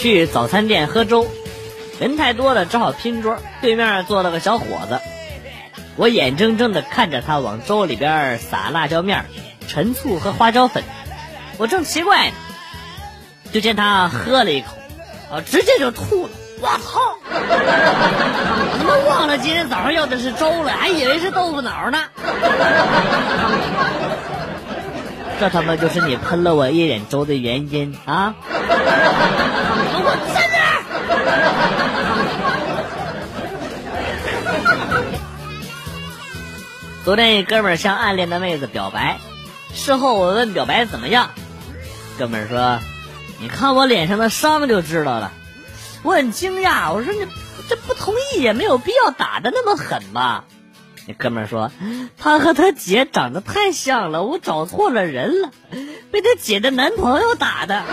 去早餐店喝粥，人太多了，只好拼桌。对面坐了个小伙子，我眼睁睁的看着他往粥里边撒辣椒面、陈醋和花椒粉。我正奇怪呢，就见他喝了一口，啊，直接就吐了。我操！我他妈忘了今天早上要的是粥了，还以为是豆腐脑呢。这他妈就是你喷了我一脸粥的原因啊！我站那昨天一哥们儿向暗恋的妹子表白，事后我问表白怎么样，哥们儿说：“你看我脸上的伤就知道了。”我很惊讶，我说：“你这不同意也没有必要打的那么狠吧？”哥们说：“他和他姐长得太像了，我找错了人了，被他姐的男朋友打的。”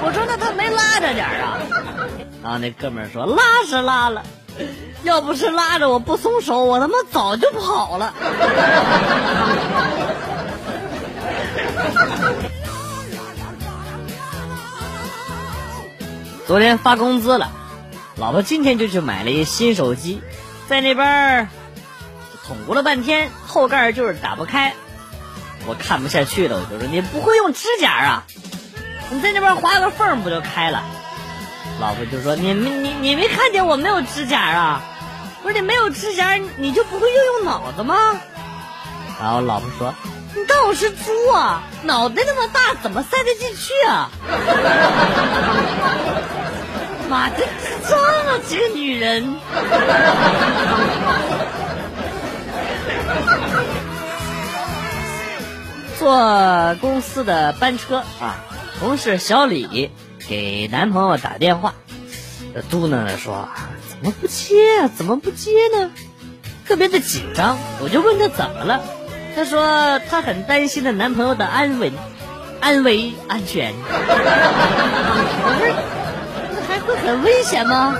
我说：“那他没拉着点儿啊？”然后那哥们说：“拉是拉了，要不是拉着我不松手，我他妈早就跑了。”昨天发工资了，老婆今天就去买了一新手机。在那边捅咕了半天，后盖就是打不开，我看不下去了，我就说你不会用指甲啊？你在那边划个缝不就开了？老婆就说你你你你没看见我没有指甲啊？不是你没有指甲，你就不会用用脑子吗？然后老婆说你当我是猪啊？脑袋那么大，怎么塞得进去啊？妈的，这么几！个女人。坐公司的班车啊，同事小李给男朋友打电话，嘟囔着说：“怎么不接啊？怎么不接呢？”特别的紧张，我就问他怎么了，他说他很担心的男朋友的安稳、安危、安全。会很危险吗？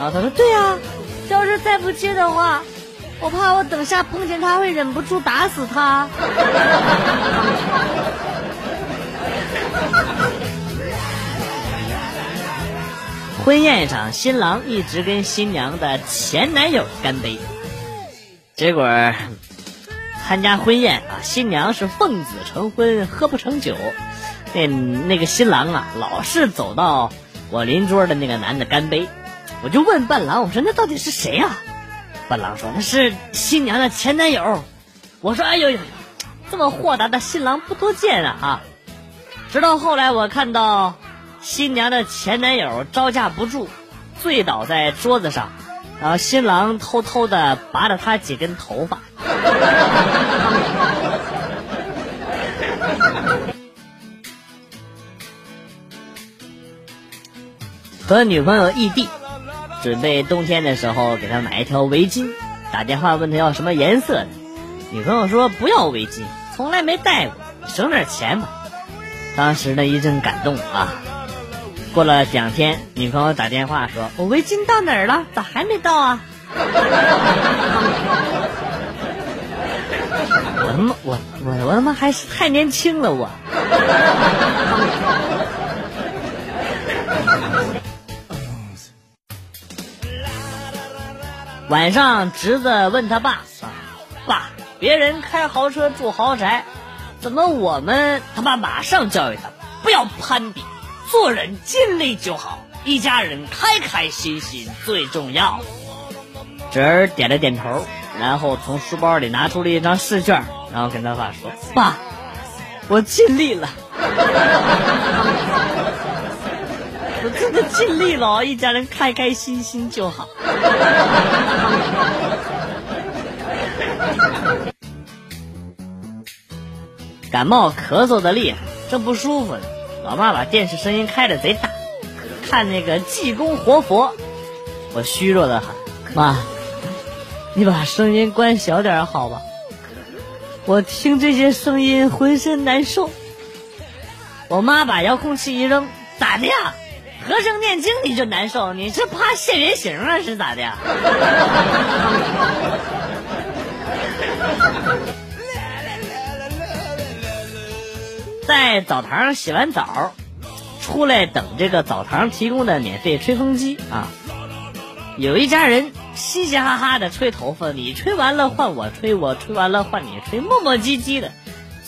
啊，他说对啊，要是再不接的话，我怕我等下碰见他会忍不住打死他。婚宴上，新郎一直跟新娘的前男友干杯，结果参加婚宴啊，新娘是奉子成婚，喝不成酒，那那个新郎啊，老是走到。我邻桌的那个男的干杯，我就问伴郎，我说那到底是谁呀？伴郎说那是新娘的前男友。我说哎呦呦，这么豁达的新郎不多见啊啊！直到后来我看到新娘的前男友招架不住，醉倒在桌子上，然后新郎偷偷的拔了他几根头发。和女朋友异地，准备冬天的时候给她买一条围巾，打电话问她要什么颜色的，女朋友说不要围巾，从来没戴过，省点钱吧。当时呢一阵感动啊。过了两天，女朋友打电话说：“我围巾到哪儿了？咋还没到啊？” 我他妈我我我他妈还是太年轻了我。晚上，侄子问他爸：“爸，别人开豪车住豪宅，怎么我们？”他爸马上教育他：“不要攀比，做人尽力就好，一家人开开心心最重要。”侄儿点了点头，然后从书包里拿出了一张试卷，然后跟他爸说：“爸，我尽力了。”我真的尽力了，一家人开开心心就好。感冒咳嗽的厉害，正不舒服呢。老妈把电视声音开的贼大，看那个济公活佛。我虚弱的很：“妈，你把声音关小点好吧？我听这些声音浑身难受。”我妈把遥控器一扔：“咋的呀？”和声念经你就难受，你是怕现原形啊，是咋的？在澡堂洗完澡，出来等这个澡堂提供的免费吹风机啊。有一家人嘻嘻哈哈的吹头发，你吹完了换我吹，我吹完了换你吹，磨磨唧唧的，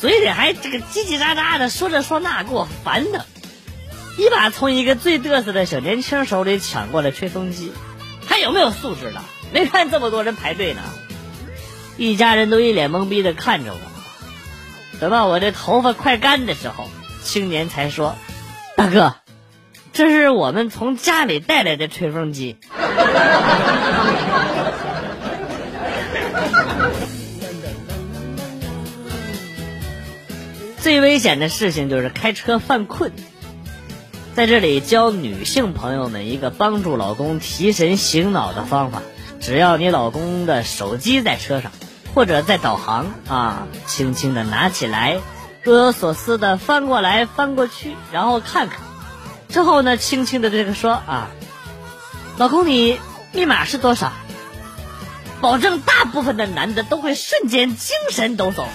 嘴里还这个叽叽喳喳的说这说那，给我烦的。一把从一个最嘚瑟的小年轻手里抢过了吹风机，还有没有素质了？没看这么多人排队呢？一家人都一脸懵逼的看着我。等到我这头发快干的时候，青年才说：“大哥，这是我们从家里带来的吹风机。”最危险的事情就是开车犯困。在这里教女性朋友们一个帮助老公提神醒脑的方法：只要你老公的手机在车上，或者在导航啊，轻轻的拿起来，若有所思的翻过来翻过去，然后看看，之后呢，轻轻的对他说啊，老公你密码是多少？保证大部分的男的都会瞬间精神抖擞。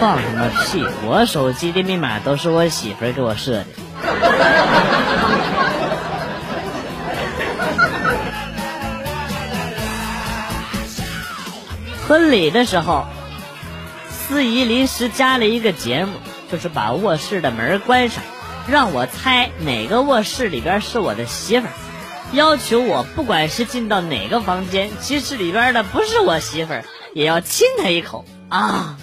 放什么屁！我手机的密码都是我媳妇儿给我设的。婚礼的时候，司仪临时加了一个节目，就是把卧室的门关上，让我猜哪个卧室里边是我的媳妇儿，要求我不管是进到哪个房间，即使里边的不是我媳妇儿，也要亲她一口啊！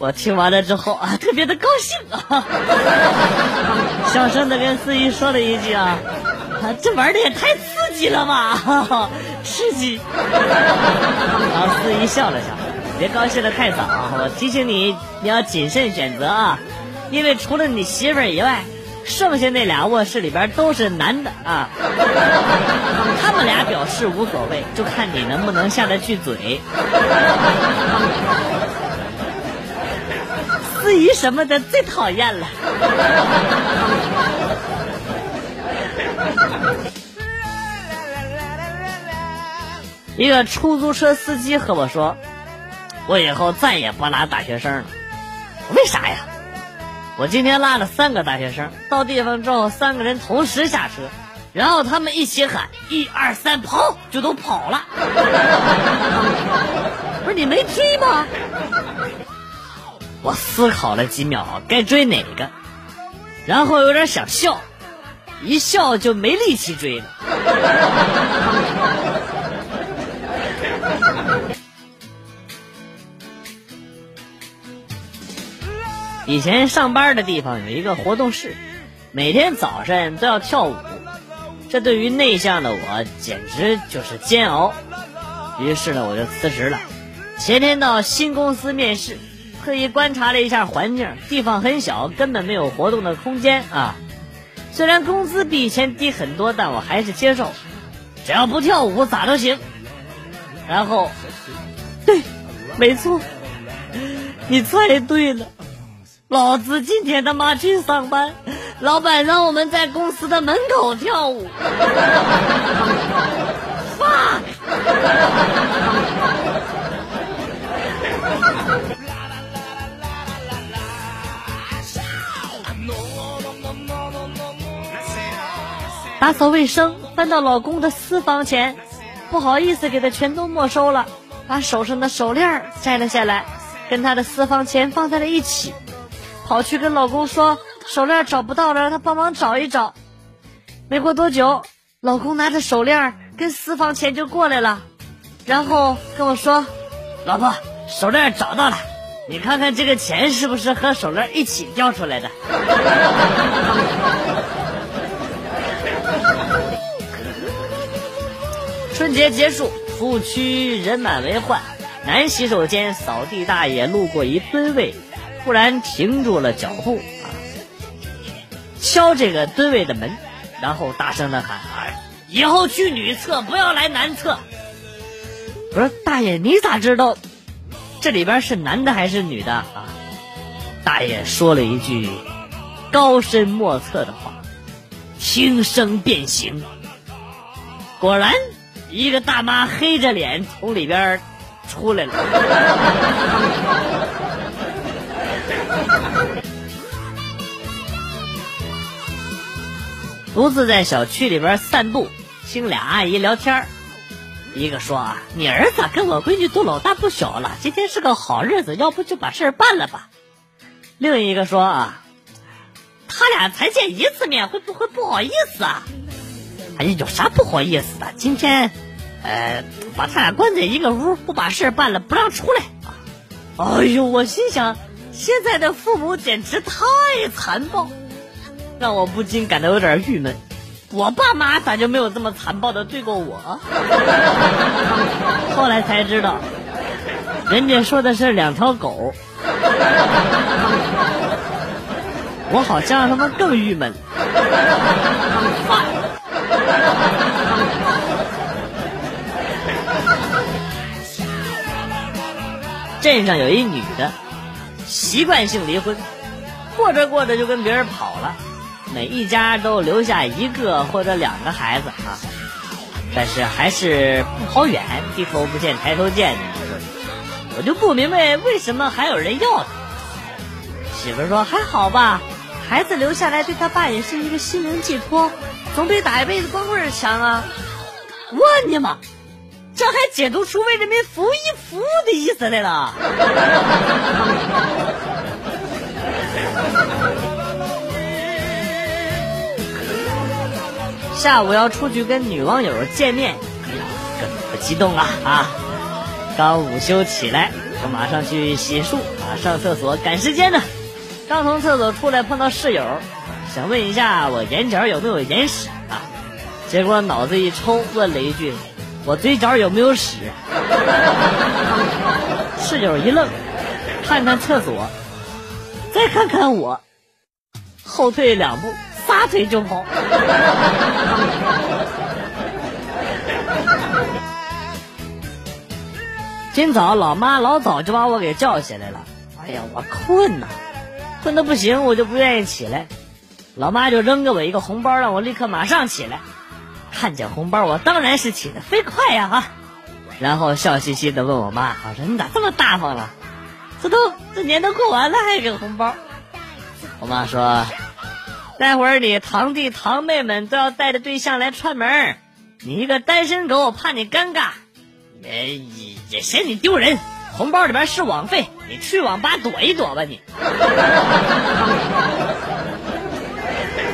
我听完了之后啊，特别的高兴啊，小声的跟司仪说了一句啊，这玩的也太刺激了吧，刺激。然后司仪笑了笑，别高兴的太早啊，我提醒你，你要谨慎选择啊，因为除了你媳妇儿以外，剩下那俩卧室里边都是男的啊，他们俩表示无所谓，就看你能不能下得去嘴。司仪什么的最讨厌了。一个出租车司机和我说：“我以后再也不拉大学生了。”为啥呀？我今天拉了三个大学生，到地方之后，三个人同时下车，然后他们一起喊“一二三，跑”，就都跑了。不是你没听吗？我思考了几秒，该追哪个，然后有点想笑，一笑就没力气追了。以前上班的地方有一个活动室，每天早上都要跳舞，这对于内向的我简直就是煎熬。于是呢，我就辞职了。前天到新公司面试。特意观察了一下环境，地方很小，根本没有活动的空间啊。虽然工资比以前低很多，但我还是接受，只要不跳舞咋都行。然后，对，没错，你猜对了，老子今天他妈去上班，老板让我们在公司的门口跳舞。fuck。打扫卫生，翻到老公的私房钱，不好意思给他全都没收了，把手上的手链摘了下来，跟他的私房钱放在了一起，跑去跟老公说手链找不到了，让他帮忙找一找。没过多久，老公拿着手链跟私房钱就过来了，然后跟我说：“老婆，手链找到了，你看看这个钱是不是和手链一起掉出来的？” 春节结束，服务区人满为患。男洗手间扫地大爷路过一蹲位，突然停住了脚步啊，敲这个蹲位的门，然后大声的喊：“以后去女厕不要来男厕。”我说：“大爷，你咋知道这里边是男的还是女的啊？”大爷说了一句高深莫测的话：“听声辨形。”果然。一个大妈黑着脸从里边出来了。独自在小区里边散步，听俩阿姨聊天一个说：“啊，你儿子跟我闺女都老大不小了，今天是个好日子，要不就把事儿办了吧。”另一个说：“啊，他俩才见一次面，会不会不好意思啊？”哎，有啥不好意思的？今天，呃，把他俩关在一个屋，不把事办了，不让出来！哎呦，我心想，现在的父母简直太残暴，让我不禁感到有点郁闷。我爸妈咋就没有这么残暴的对过我？后来才知道，人家说的是两条狗，我好像他妈更郁闷。镇上有一女的，习惯性离婚，过着过着就跟别人跑了。每一家都留下一个或者两个孩子啊，但是还是不好远，低头不见抬头见的。我就不明白为什么还有人要他。媳妇说还好吧，孩子留下来对他爸也是一个心灵寄托，总比打一辈子光棍强啊。我你妈，这还解读出为人民服务一服务的意思来了。下午要出去跟女网友见面，哎呀，可激动啊啊！刚午休起来，我马上去洗漱啊，上厕所赶时间呢。刚从厕所出来碰到室友，想问一下我眼角有没有眼屎啊？结果脑子一抽，问了一句：“我嘴角有没有屎？” 室友一愣，看看厕所，再看看我，后退两步。撒腿就跑。今早老妈老早就把我给叫起来了。哎呀，我困呐，困的不行，我就不愿意起来。老妈就扔给我一个红包，让我立刻马上起来。看见红包，我当然是起的飞快呀啊！然后笑嘻嘻的问我妈：“我说你咋这么大方了？这都这年都过完了还给红包？”我妈说。待会儿你堂弟堂妹们都要带着对象来串门你一个单身狗，我怕你尴尬，也也嫌你丢人。红包里边是网费，你去网吧躲一躲吧你。